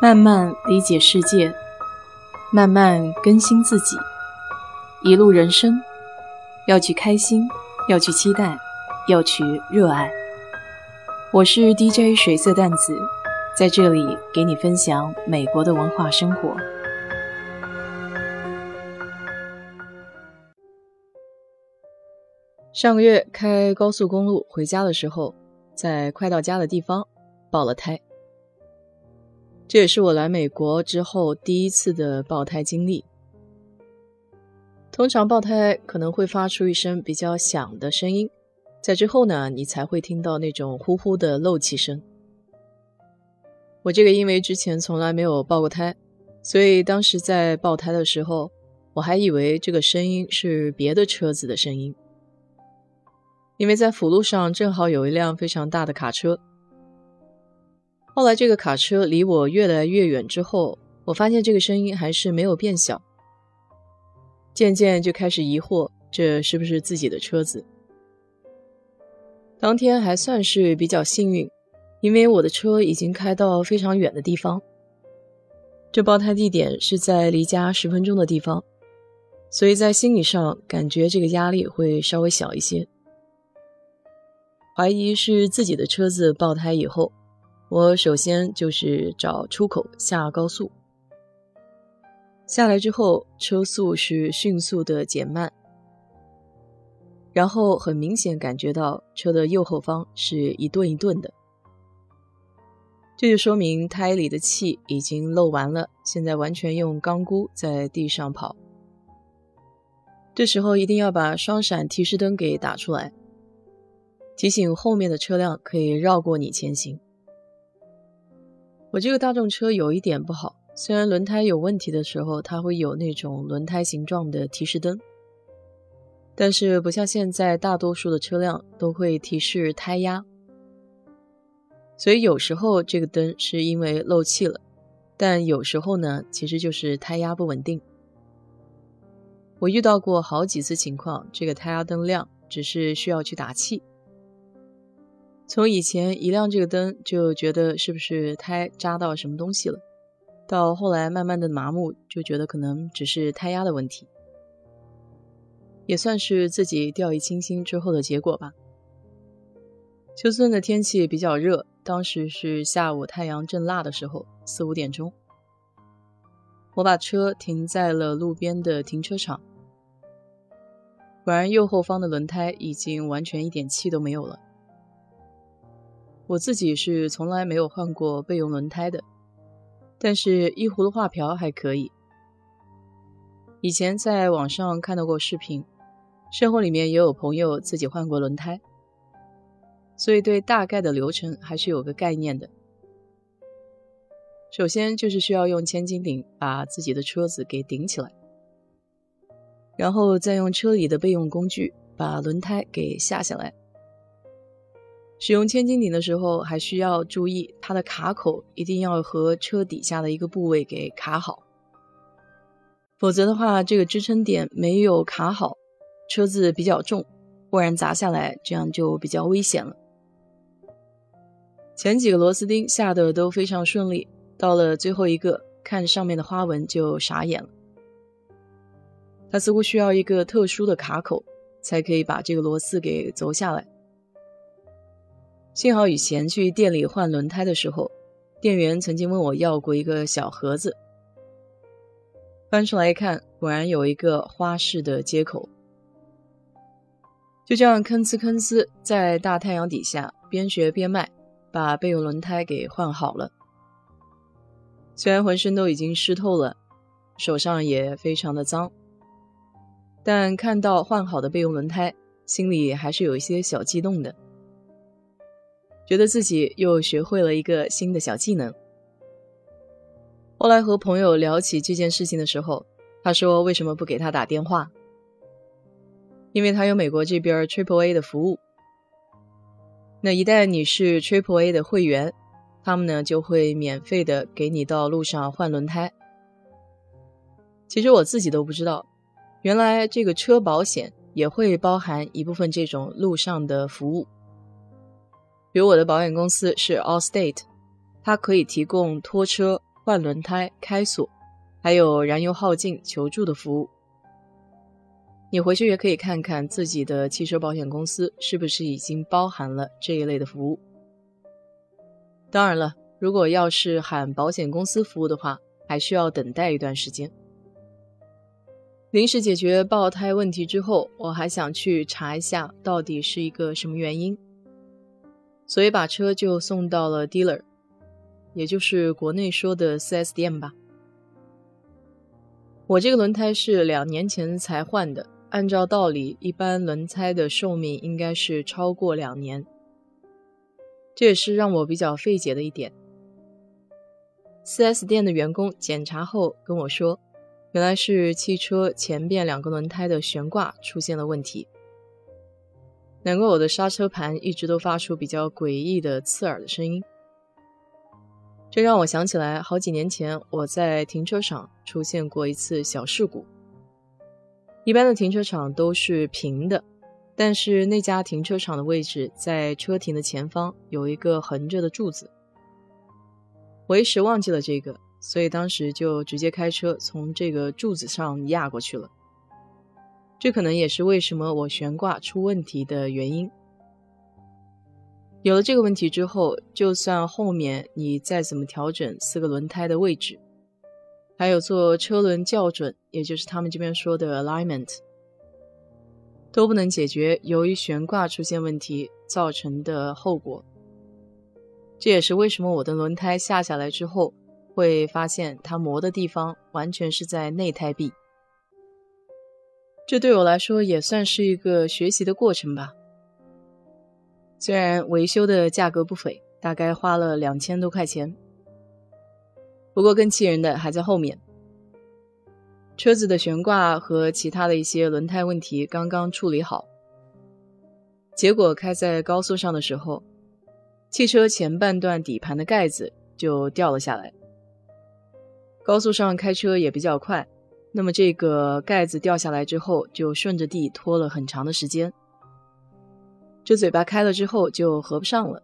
慢慢理解世界，慢慢更新自己。一路人生，要去开心，要去期待，要去热爱。我是 DJ 水色淡子，在这里给你分享美国的文化生活。上个月开高速公路回家的时候，在快到家的地方爆了胎。这也是我来美国之后第一次的爆胎经历。通常爆胎可能会发出一声比较响的声音，在之后呢，你才会听到那种呼呼的漏气声。我这个因为之前从来没有爆过胎，所以当时在爆胎的时候，我还以为这个声音是别的车子的声音，因为在辅路上正好有一辆非常大的卡车。后来这个卡车离我越来越远之后，我发现这个声音还是没有变小。渐渐就开始疑惑，这是不是自己的车子？当天还算是比较幸运，因为我的车已经开到非常远的地方。这爆胎地点是在离家十分钟的地方，所以在心理上感觉这个压力会稍微小一些。怀疑是自己的车子爆胎以后。我首先就是找出口下高速，下来之后车速是迅速的减慢，然后很明显感觉到车的右后方是一顿一顿的，这就说明胎里的气已经漏完了，现在完全用钢箍在地上跑。这时候一定要把双闪提示灯给打出来，提醒后面的车辆可以绕过你前行。我这个大众车有一点不好，虽然轮胎有问题的时候，它会有那种轮胎形状的提示灯，但是不像现在大多数的车辆都会提示胎压，所以有时候这个灯是因为漏气了，但有时候呢，其实就是胎压不稳定。我遇到过好几次情况，这个胎压灯亮，只是需要去打气。从以前一亮这个灯就觉得是不是胎扎到什么东西了，到后来慢慢的麻木，就觉得可能只是胎压的问题，也算是自己掉以轻心之后的结果吧。休斯顿的天气比较热，当时是下午太阳正辣的时候，四五点钟，我把车停在了路边的停车场，果然右后方的轮胎已经完全一点气都没有了。我自己是从来没有换过备用轮胎的，但是一葫芦画瓢还可以。以前在网上看到过视频，生活里面也有朋友自己换过轮胎，所以对大概的流程还是有个概念的。首先就是需要用千斤顶把自己的车子给顶起来，然后再用车里的备用工具把轮胎给下下来。使用千斤顶的时候，还需要注意它的卡口一定要和车底下的一个部位给卡好，否则的话，这个支撑点没有卡好，车子比较重，忽然砸下来，这样就比较危险了。前几个螺丝钉下的都非常顺利，到了最后一个，看上面的花纹就傻眼了，它似乎需要一个特殊的卡口，才可以把这个螺丝给凿下来。幸好以前去店里换轮胎的时候，店员曾经问我要过一个小盒子，翻出来一看，果然有一个花式的接口。就这样吭哧吭哧，在大太阳底下边学边卖，把备用轮胎给换好了。虽然浑身都已经湿透了，手上也非常的脏，但看到换好的备用轮胎，心里还是有一些小激动的。觉得自己又学会了一个新的小技能。后来和朋友聊起这件事情的时候，他说：“为什么不给他打电话？因为他有美国这边 Triple A 的服务。那一旦你是 Triple A 的会员，他们呢就会免费的给你到路上换轮胎。其实我自己都不知道，原来这个车保险也会包含一部分这种路上的服务。”比如我的保险公司是 Allstate，它可以提供拖车、换轮胎、开锁，还有燃油耗尽求助的服务。你回去也可以看看自己的汽车保险公司是不是已经包含了这一类的服务。当然了，如果要是喊保险公司服务的话，还需要等待一段时间。临时解决爆胎问题之后，我还想去查一下到底是一个什么原因，所以把车就送到了 dealer，也就是国内说的 4S 店吧。我这个轮胎是两年前才换的，按照道理，一般轮胎的寿命应该是超过两年。这也是让我比较费解的一点。4S 店的员工检查后跟我说，原来是汽车前边两个轮胎的悬挂出现了问题。难怪我的刹车盘一直都发出比较诡异的刺耳的声音。这让我想起来，好几年前我在停车场出现过一次小事故。一般的停车场都是平的。但是那家停车场的位置在车停的前方，有一个横着的柱子。我一时忘记了这个，所以当时就直接开车从这个柱子上压过去了。这可能也是为什么我悬挂出问题的原因。有了这个问题之后，就算后面你再怎么调整四个轮胎的位置，还有做车轮校准，也就是他们这边说的 alignment。都不能解决由于悬挂出现问题造成的后果。这也是为什么我的轮胎下下来之后，会发现它磨的地方完全是在内胎壁。这对我来说也算是一个学习的过程吧。虽然维修的价格不菲，大概花了两千多块钱，不过更气人的还在后面。车子的悬挂和其他的一些轮胎问题刚刚处理好，结果开在高速上的时候，汽车前半段底盘的盖子就掉了下来。高速上开车也比较快，那么这个盖子掉下来之后，就顺着地拖了很长的时间，这嘴巴开了之后就合不上了。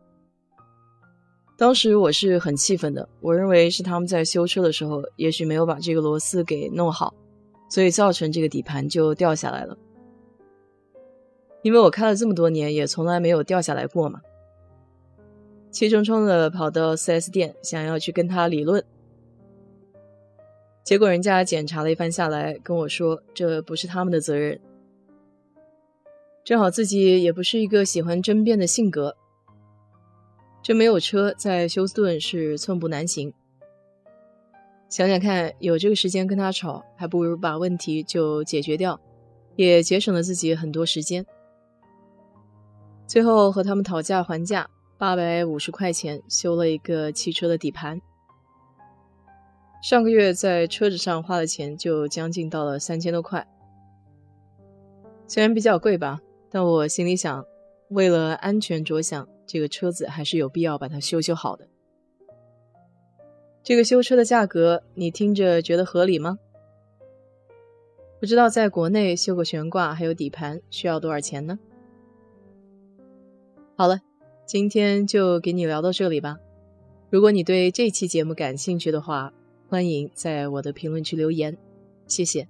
当时我是很气愤的，我认为是他们在修车的时候，也许没有把这个螺丝给弄好。所以造成这个底盘就掉下来了，因为我开了这么多年，也从来没有掉下来过嘛。气冲冲的跑到 4S 店，想要去跟他理论，结果人家检查了一番下来，跟我说这不是他们的责任。正好自己也不是一个喜欢争辩的性格，这没有车在休斯顿是寸步难行。想想看，有这个时间跟他吵，还不如把问题就解决掉，也节省了自己很多时间。最后和他们讨价还价，八百五十块钱修了一个汽车的底盘。上个月在车子上花的钱就将近到了三千多块，虽然比较贵吧，但我心里想，为了安全着想，这个车子还是有必要把它修修好的。这个修车的价格，你听着觉得合理吗？不知道在国内修个悬挂还有底盘需要多少钱呢？好了，今天就给你聊到这里吧。如果你对这期节目感兴趣的话，欢迎在我的评论区留言，谢谢。